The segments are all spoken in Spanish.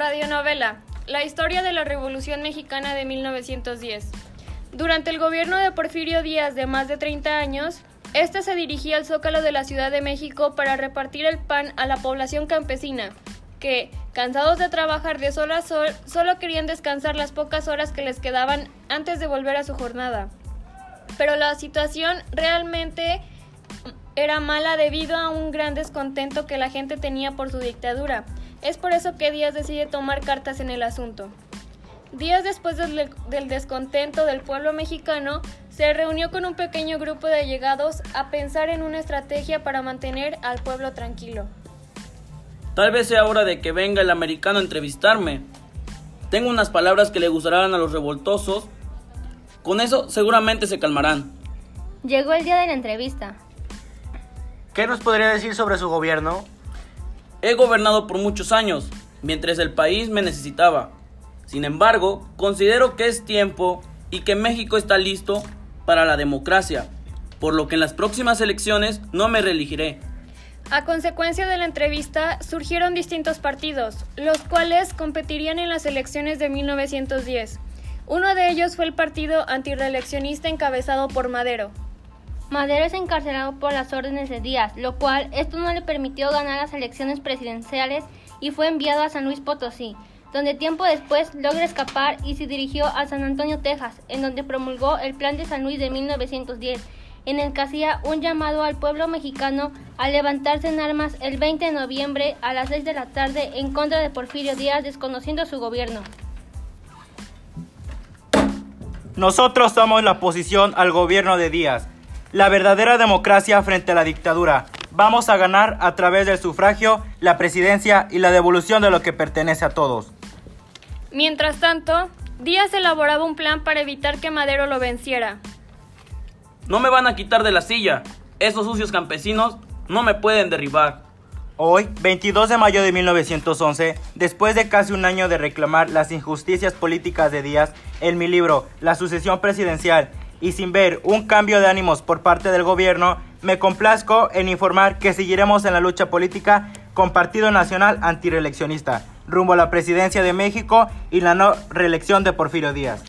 Radionovela. La historia de la Revolución Mexicana de 1910. Durante el gobierno de Porfirio Díaz de más de 30 años, este se dirigía al zócalo de la Ciudad de México para repartir el pan a la población campesina, que, cansados de trabajar de sol a sol, solo querían descansar las pocas horas que les quedaban antes de volver a su jornada. Pero la situación realmente era mala debido a un gran descontento que la gente tenía por su dictadura. Es por eso que Díaz decide tomar cartas en el asunto. Días después del, del, descontento del pueblo mexicano, se reunió con un pequeño grupo de allegados a pensar en una estrategia para mantener al pueblo tranquilo. Tal vez sea hora de que venga el americano a entrevistarme. Tengo unas palabras que le gustarán a los revoltosos. Con eso seguramente se calmarán. Llegó el día de la entrevista. ¿Qué nos podría decir sobre su gobierno? He gobernado por muchos años, mientras el país me necesitaba. Sin embargo, considero que es tiempo y que México está listo para la democracia, por lo que en las próximas elecciones no me reelegiré. A consecuencia de la entrevista, surgieron distintos partidos, los cuales competirían en las elecciones de 1910. Uno de ellos fue el partido antireeleccionista encabezado por Madero. Madero es encarcelado por las órdenes de Díaz, lo cual esto no le permitió ganar las elecciones presidenciales y fue enviado a San Luis Potosí, donde tiempo después logra escapar y se dirigió a San Antonio, Texas, en donde promulgó el Plan de San Luis de 1910, en el que hacía un llamado al pueblo mexicano a levantarse en armas el 20 de noviembre a las 6 de la tarde en contra de Porfirio Díaz, desconociendo su gobierno. Nosotros somos la oposición al gobierno de Díaz, la verdadera democracia frente a la dictadura. Vamos a ganar a través del sufragio, la presidencia y la devolución de lo que pertenece a todos. Mientras tanto, Díaz elaboraba un plan para evitar que Madero lo venciera. No me van a quitar de la silla. Esos sucios campesinos no me pueden derribar. Hoy, 22 de mayo de 1911, después de casi un año de reclamar las injusticias políticas de Díaz, en mi libro La sucesión presidencial y sin ver un cambio de ánimos por parte del gobierno, me complazco en informar que seguiremos en la lucha política con Partido Nacional Antireeleccionista, rumbo a la presidencia de México y la no reelección de Porfirio Díaz.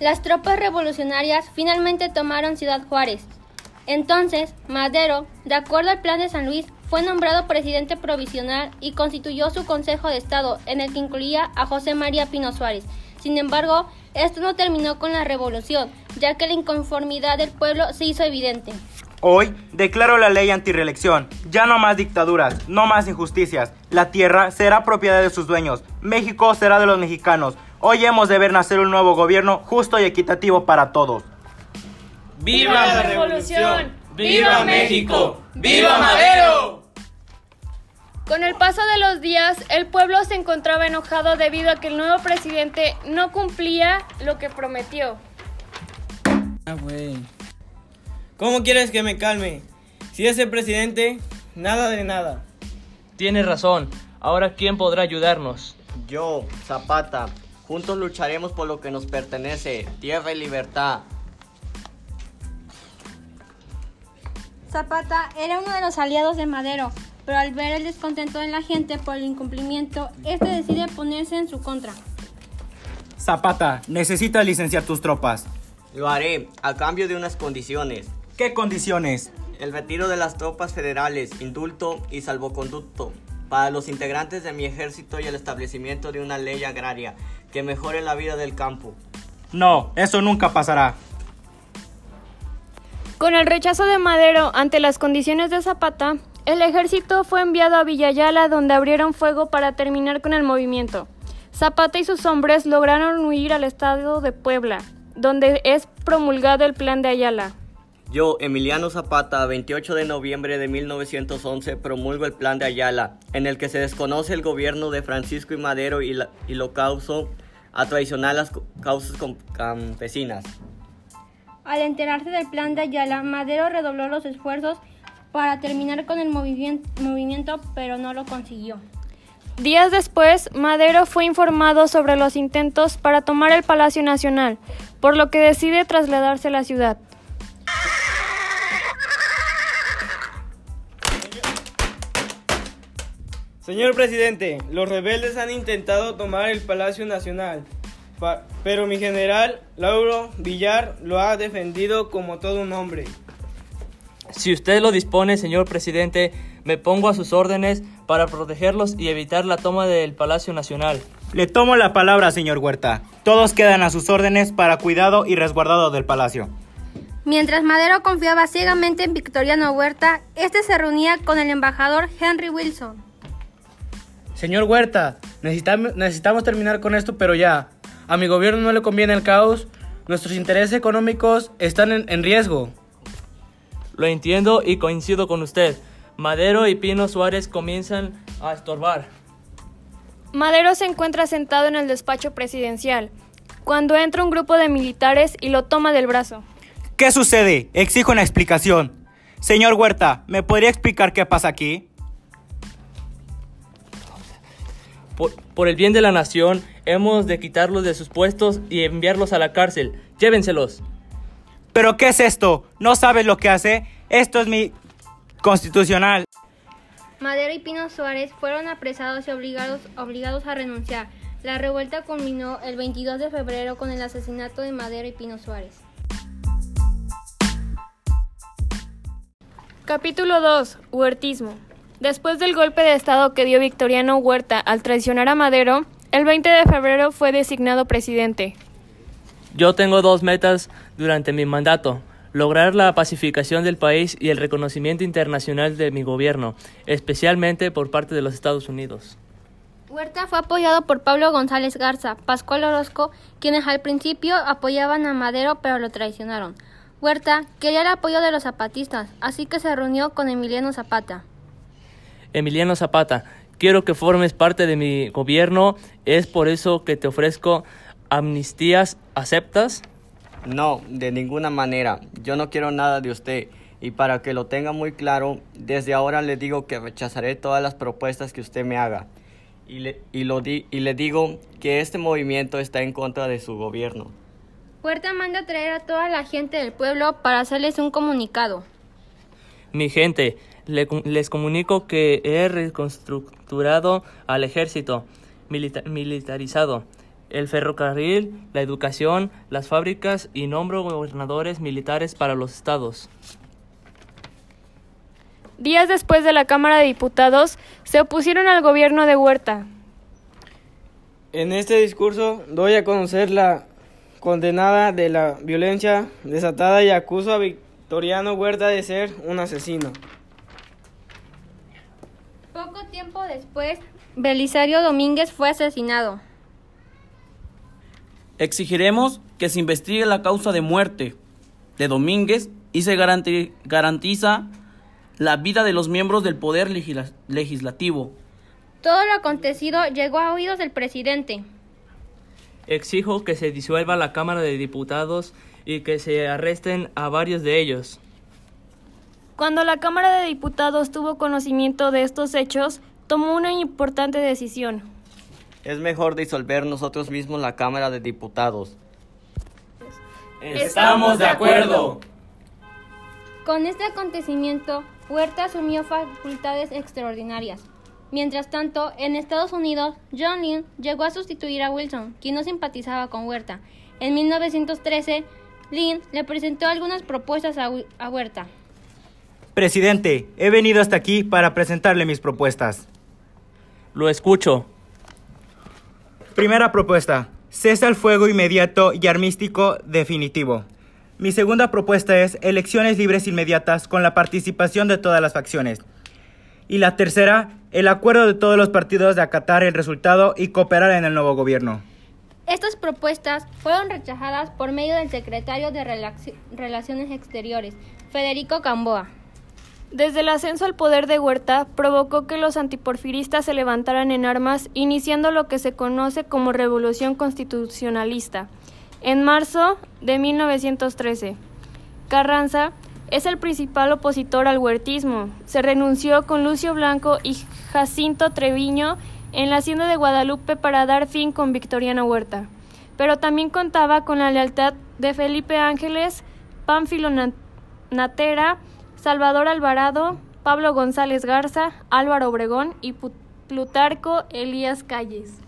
Las tropas revolucionarias finalmente tomaron Ciudad Juárez. Entonces, Madero, de acuerdo al plan de San Luis, fue nombrado presidente provisional y constituyó su Consejo de Estado, en el que incluía a José María Pino Suárez. Sin embargo, esto no terminó con la revolución, ya que la inconformidad del pueblo se hizo evidente. Hoy declaro la ley antireelección. Ya no más dictaduras, no más injusticias. La tierra será propiedad de sus dueños. México será de los mexicanos. Hoy hemos de ver nacer un nuevo gobierno justo y equitativo para todos. ¡Viva la revolución! ¡Viva México! ¡Viva Madero! Con el paso de los días, el pueblo se encontraba enojado debido a que el nuevo presidente no cumplía lo que prometió. Ah, güey. ¿Cómo quieres que me calme? Si ese presidente, nada de nada. Tienes razón. Ahora, ¿quién podrá ayudarnos? Yo, Zapata. Juntos lucharemos por lo que nos pertenece, tierra y libertad. Zapata era uno de los aliados de Madero, pero al ver el descontento de la gente por el incumplimiento, este decide ponerse en su contra. Zapata, necesitas licenciar tus tropas. Lo haré, a cambio de unas condiciones. ¿Qué condiciones? El retiro de las tropas federales, indulto y salvoconducto para los integrantes de mi ejército y el establecimiento de una ley agraria que mejore la vida del campo. No, eso nunca pasará. Con el rechazo de Madero ante las condiciones de Zapata, el ejército fue enviado a Villayala donde abrieron fuego para terminar con el movimiento. Zapata y sus hombres lograron huir al estado de Puebla, donde es promulgado el plan de Ayala. Yo, Emiliano Zapata, 28 de noviembre de 1911, promulgo el plan de Ayala, en el que se desconoce el gobierno de Francisco y Madero y, la, y lo causó a traicionar las causas campesinas. Al enterarse del plan de Ayala, Madero redobló los esfuerzos para terminar con el movimiento, pero no lo consiguió. Días después, Madero fue informado sobre los intentos para tomar el Palacio Nacional, por lo que decide trasladarse a la ciudad. Señor presidente, los rebeldes han intentado tomar el Palacio Nacional, pero mi general Lauro Villar lo ha defendido como todo un hombre. Si usted lo dispone, señor presidente, me pongo a sus órdenes para protegerlos y evitar la toma del Palacio Nacional. Le tomo la palabra, señor Huerta. Todos quedan a sus órdenes para cuidado y resguardado del palacio. Mientras Madero confiaba ciegamente en Victoriano Huerta, este se reunía con el embajador Henry Wilson. Señor Huerta, necesitamos, necesitamos terminar con esto, pero ya. A mi gobierno no le conviene el caos. Nuestros intereses económicos están en, en riesgo. Lo entiendo y coincido con usted. Madero y Pino Suárez comienzan a estorbar. Madero se encuentra sentado en el despacho presidencial, cuando entra un grupo de militares y lo toma del brazo. ¿Qué sucede? Exijo una explicación. Señor Huerta, ¿me podría explicar qué pasa aquí? Por, por, el bien de la nación, hemos de quitarlos de sus puestos y enviarlos a la cárcel. Llévenselos. ¿Pero qué es esto? ¿No sabes lo que hace? Esto es mi constitucional. Madero y Pino Suárez fueron apresados y obligados, obligados a renunciar. La revuelta culminó el 22 de febrero con el asesinato de Madero y Pino Suárez. Capítulo 2. Huertismo. Después del golpe de Estado que dio Victoriano Huerta al traicionar a Madero, el 20 de febrero fue designado presidente. Yo tengo dos metas durante mi mandato. Lograr la pacificación del país y el reconocimiento internacional de mi gobierno, especialmente por parte de los Estados Unidos. Huerta fue apoyado por Pablo González Garza, Pascual Orozco, quienes al principio apoyaban a Madero pero lo traicionaron. Huerta quería el apoyo de los zapatistas, así que se reunió con Emiliano Zapata. Emiliano Zapata, quiero que formes parte de mi gobierno, es por eso que te ofrezco amnistías, ¿aceptas? No, de ninguna manera. Yo no quiero nada de usted. Y para que lo tenga muy claro, desde ahora le digo que rechazaré todas las propuestas que usted me haga. Y le, y lo di, y le digo que este movimiento está en contra de su gobierno. Huerta manda traer a toda la gente del pueblo para hacerles un comunicado. Mi gente, le, les comunico que he reconstructurado al ejército milita militarizado el ferrocarril, la educación, las fábricas y nombro gobernadores militares para los estados. Días después de la Cámara de Diputados, se opusieron al gobierno de Huerta. En este discurso doy a conocer la condenada de la violencia desatada y acuso a Victoriano Huerta de ser un asesino. Poco tiempo después, Belisario Domínguez fue asesinado. Exigiremos que se investigue la causa de muerte de Domínguez y se garantiza la vida de los miembros del Poder legisla Legislativo. Todo lo acontecido llegó a oídos del presidente. Exijo que se disuelva la Cámara de Diputados y que se arresten a varios de ellos. Cuando la Cámara de Diputados tuvo conocimiento de estos hechos, tomó una importante decisión. Es mejor disolver nosotros mismos la Cámara de Diputados. Estamos de acuerdo. Con este acontecimiento, Huerta asumió facultades extraordinarias. Mientras tanto, en Estados Unidos, John Lynn llegó a sustituir a Wilson, quien no simpatizaba con Huerta. En 1913, Lynn le presentó algunas propuestas a, a Huerta. Presidente, he venido hasta aquí para presentarle mis propuestas. Lo escucho. Primera propuesta. Cesa el fuego inmediato y armístico definitivo. Mi segunda propuesta es elecciones libres inmediatas con la participación de todas las facciones. Y la tercera, el acuerdo de todos los partidos de acatar el resultado y cooperar en el nuevo gobierno. Estas propuestas fueron rechazadas por medio del secretario de Relaciones Exteriores, Federico Camboa. Desde el ascenso al poder de Huerta provocó que los antiporfiristas se levantaran en armas, iniciando lo que se conoce como Revolución Constitucionalista. En marzo de 1913, Carranza es el principal opositor al huertismo. Se renunció con Lucio Blanco y Jacinto Treviño en la hacienda de Guadalupe para dar fin con Victoriano Huerta. Pero también contaba con la lealtad de Felipe Ángeles, Pánfilo Natera, Salvador Alvarado, Pablo González Garza, Álvaro Obregón y Plutarco Elías Calles.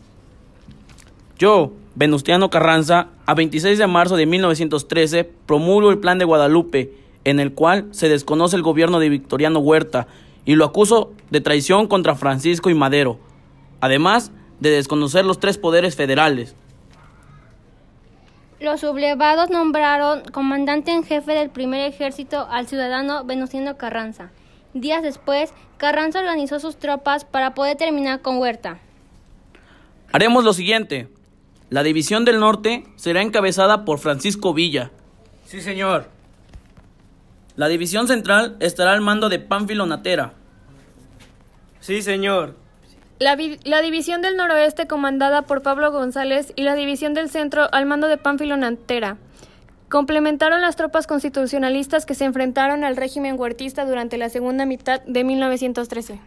Yo, Venustiano Carranza, a 26 de marzo de 1913 promulgo el Plan de Guadalupe, en el cual se desconoce el gobierno de Victoriano Huerta y lo acuso de traición contra Francisco y Madero, además de desconocer los tres poderes federales. Los sublevados nombraron comandante en jefe del primer ejército al ciudadano Venustiano Carranza. Días después, Carranza organizó sus tropas para poder terminar con Huerta. Haremos lo siguiente. La división del norte será encabezada por Francisco Villa. Sí, señor. La división central estará al mando de Pánfilo Natera. Sí, señor. La, división del noroeste comandada por Pablo González y la división del centro al mando de Pánfilo Natera. Complementaron las tropas constitucionalistas que se enfrentaron al régimen huertista durante la segunda mitad de 1913.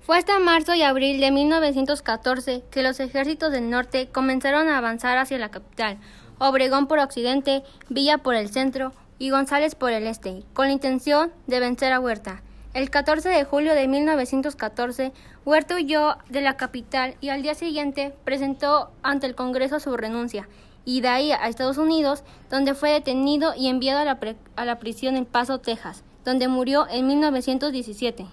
Fue hasta marzo y abril de 1914 que los ejércitos del norte comenzaron a avanzar hacia la capital, Obregón por occidente, Villa por el centro y González por el este, con la intención de vencer a Huerta. El 14 de julio de 1914, Huerta huyó de la capital y al día siguiente presentó ante el Congreso su renuncia, y de ahí a Estados Unidos, donde fue detenido y enviado a la, a la prisión en Paso, Texas, donde murió en 1917.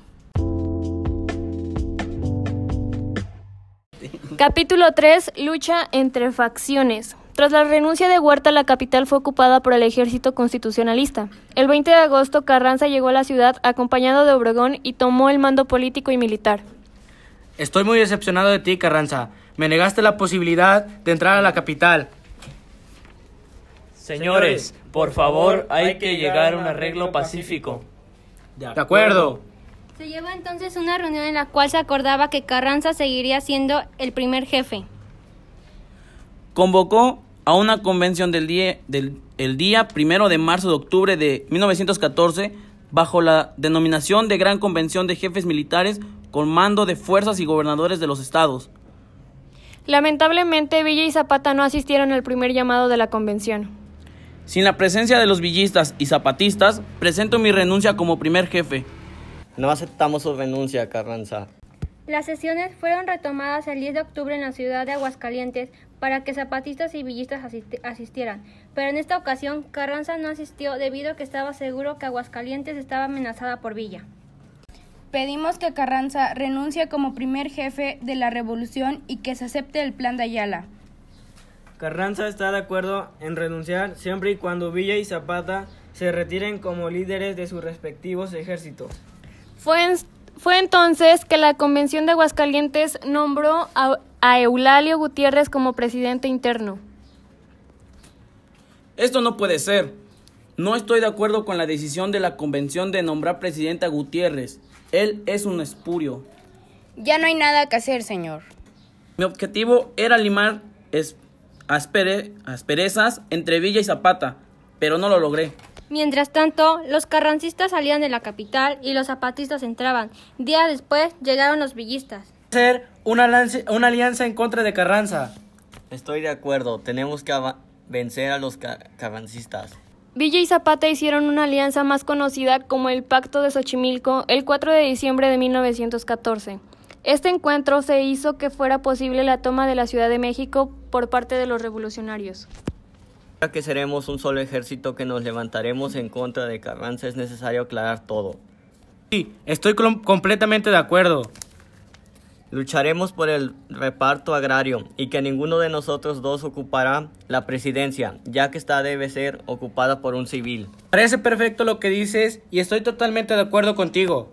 Capítulo 3. Lucha entre facciones. Tras la renuncia de Huerta, la capital fue ocupada por el ejército constitucionalista. El 20 de agosto, Carranza llegó a la ciudad acompañado de Obregón y tomó el mando político y militar. Estoy muy decepcionado de ti, Carranza. Me negaste la posibilidad de entrar a la capital. Señores, por favor, hay que llegar a un arreglo pacífico. De acuerdo. Se llevó entonces una reunión en la cual se acordaba que Carranza seguiría siendo el primer jefe. Convocó a una convención del día, del el día primero de marzo de octubre de 1914 bajo la denominación de Gran Convención de Jefes Militares con mando de fuerzas y gobernadores de los estados. Lamentablemente, Villa y Zapata no asistieron al primer llamado de la convención. Sin la presencia de los villistas y zapatistas, presento mi renuncia como primer jefe. No aceptamos su renuncia, Carranza. Las sesiones fueron retomadas el 10 de octubre en la ciudad de Aguascalientes para que zapatistas y villistas asistieran, pero en esta ocasión Carranza no asistió debido a que estaba seguro que Aguascalientes estaba amenazada por Villa. Pedimos que Carranza renuncie como primer jefe de la revolución y que se acepte el plan de Ayala. Carranza está de acuerdo en renunciar siempre y cuando Villa y Zapata se retiren como líderes de sus respectivos ejércitos. Fue, en, fue entonces que la Convención de Aguascalientes nombró a, a Eulalio Gutiérrez como presidente interno. Esto no puede ser. No estoy de acuerdo con la decisión de la convención de nombrar presidente a Gutiérrez. Él es un espurio. Ya no hay nada que hacer, señor. Mi objetivo era limar es, aspere, asperezas entre Villa y Zapata, pero no lo logré. Mientras tanto, los carrancistas salían de la capital y los zapatistas entraban. Días después llegaron los villistas. Hacer una, una alianza en contra de Carranza. Estoy de acuerdo, tenemos que vencer a los car carrancistas. Villa y Zapata hicieron una alianza más conocida como el Pacto de Xochimilco el 4 de diciembre de 1914. Este encuentro se hizo que fuera posible la toma de la Ciudad de México por parte de los revolucionarios. Ya que seremos un solo ejército que nos levantaremos en contra de Carranza, es necesario aclarar todo. Sí, estoy completamente de acuerdo. Lucharemos por el reparto agrario y que ninguno de nosotros dos ocupará la presidencia, ya que esta debe ser ocupada por un civil. Parece perfecto lo que dices y estoy totalmente de acuerdo contigo.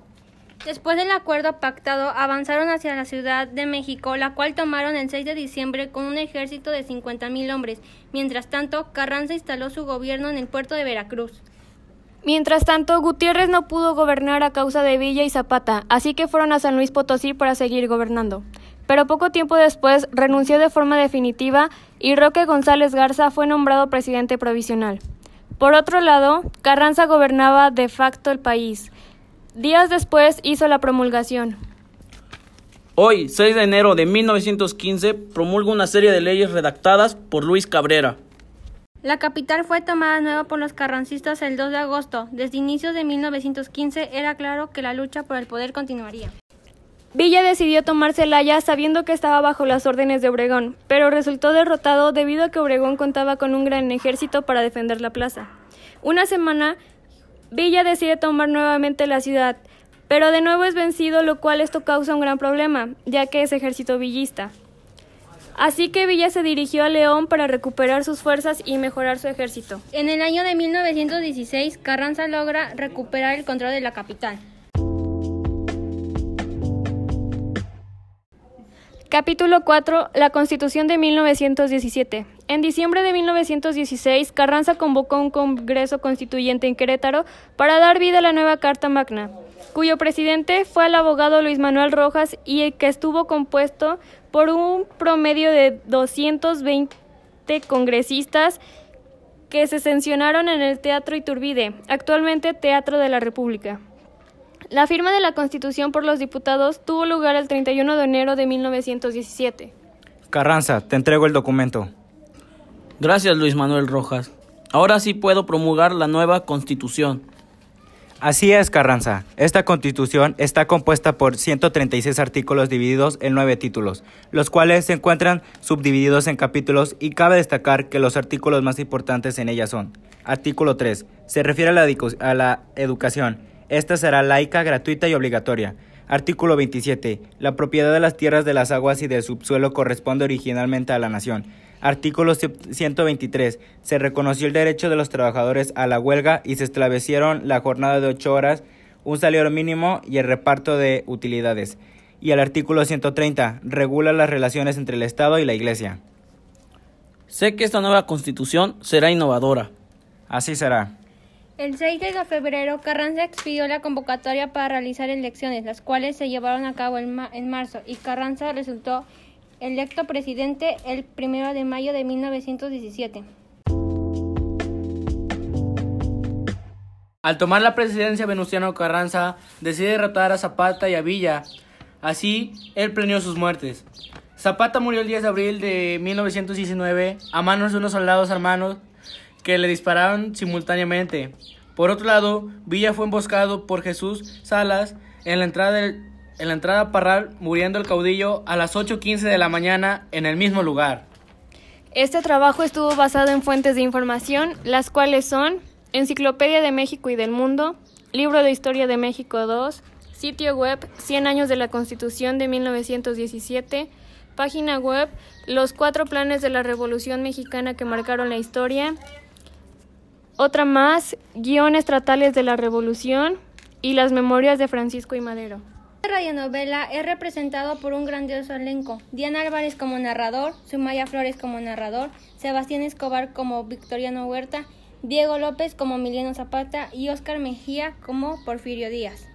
Después del acuerdo pactado, avanzaron hacia la Ciudad de México, la cual tomaron el 6 de diciembre con un ejército de 50.000 hombres. Mientras tanto, Carranza instaló su gobierno en el puerto de Veracruz. Mientras tanto, Gutiérrez no pudo gobernar a causa de Villa y Zapata, así que fueron a San Luis Potosí para seguir gobernando. Pero poco tiempo después renunció de forma definitiva y Roque González Garza fue nombrado presidente provisional. Por otro lado, Carranza gobernaba de facto el país. Días después hizo la promulgación. Hoy, 6 de enero de 1915, promulga una serie de leyes redactadas por Luis Cabrera. La capital fue tomada de nuevo por los carrancistas el 2 de agosto. Desde inicios de 1915 era claro que la lucha por el poder continuaría. Villa decidió tomar Celaya sabiendo que estaba bajo las órdenes de Obregón, pero resultó derrotado debido a que Obregón contaba con un gran ejército para defender la plaza. Una semana, Villa decide tomar nuevamente la ciudad, pero de nuevo es vencido, lo cual esto causa un gran problema, ya que es ejército villista. Así que Villa se dirigió a León para recuperar sus fuerzas y mejorar su ejército. En el año de 1916, Carranza logra recuperar el control de la capital. Capítulo 4. La Constitución de 1917. En diciembre de 1916, Carranza convocó un Congreso Constituyente en Querétaro para dar vida a la nueva Carta Magna, cuyo presidente fue el abogado Luis Manuel Rojas y que estuvo compuesto por un promedio de 220 congresistas que se sancionaron en el Teatro Iturbide, actualmente Teatro de la República. La firma de la Constitución por los diputados tuvo lugar el 31 de enero de 1917. Carranza, te entrego el documento. Gracias, Luis Manuel Rojas. Ahora sí puedo promulgar la nueva Constitución. Así es, Carranza. Esta constitución está compuesta por 136 artículos divididos en nueve títulos, los cuales se encuentran subdivididos en capítulos y cabe destacar que los artículos más importantes en ella son. Artículo 3. Se refiere a la, a la educación. Esta será laica, gratuita y obligatoria. Artículo 27. La propiedad de las tierras de las aguas y del subsuelo corresponde originalmente a la nación. Artículo 123. Se reconoció el derecho de los trabajadores a la huelga y se establecieron la jornada de ocho horas, un salario mínimo y el reparto de utilidades. Y el artículo 130 regula las relaciones entre el Estado y la Iglesia. Sé que esta nueva constitución será innovadora. Así será. El 6 de febrero, Carranza expidió la convocatoria para realizar elecciones, las cuales se llevaron a cabo en, marzo, y Carranza resultó electo presidente el 1 de mayo de 1917. Al tomar la presidencia, Venustiano Carranza decide derrotar a Zapata y a Villa. Así, él planeó sus muertes. Zapata murió el 10 de abril de 1919 a manos de unos soldados hermanos que le dispararon simultáneamente. Por otro lado, Villa fue emboscado por Jesús Salas en la entrada del en la entrada Parral, muriendo el caudillo a las 8.15 de la mañana en el mismo lugar. Este trabajo estuvo basado en fuentes de información, las cuales son Enciclopedia de México y del Mundo, Libro de Historia de México 2, sitio web 100 años de la Constitución de 1917, página web Los cuatro planes de la Revolución Mexicana que marcaron la historia, otra más, guiones tratales de la Revolución y las memorias de Francisco y Madero. Esta radionovela es representado por un grandioso elenco. Diana Álvarez como narrador, Sumaya Flores como narrador, Sebastián Escobar como Victoriano Huerta, Diego López como Emiliano Zapata y Oscar Mejía como Porfirio Díaz.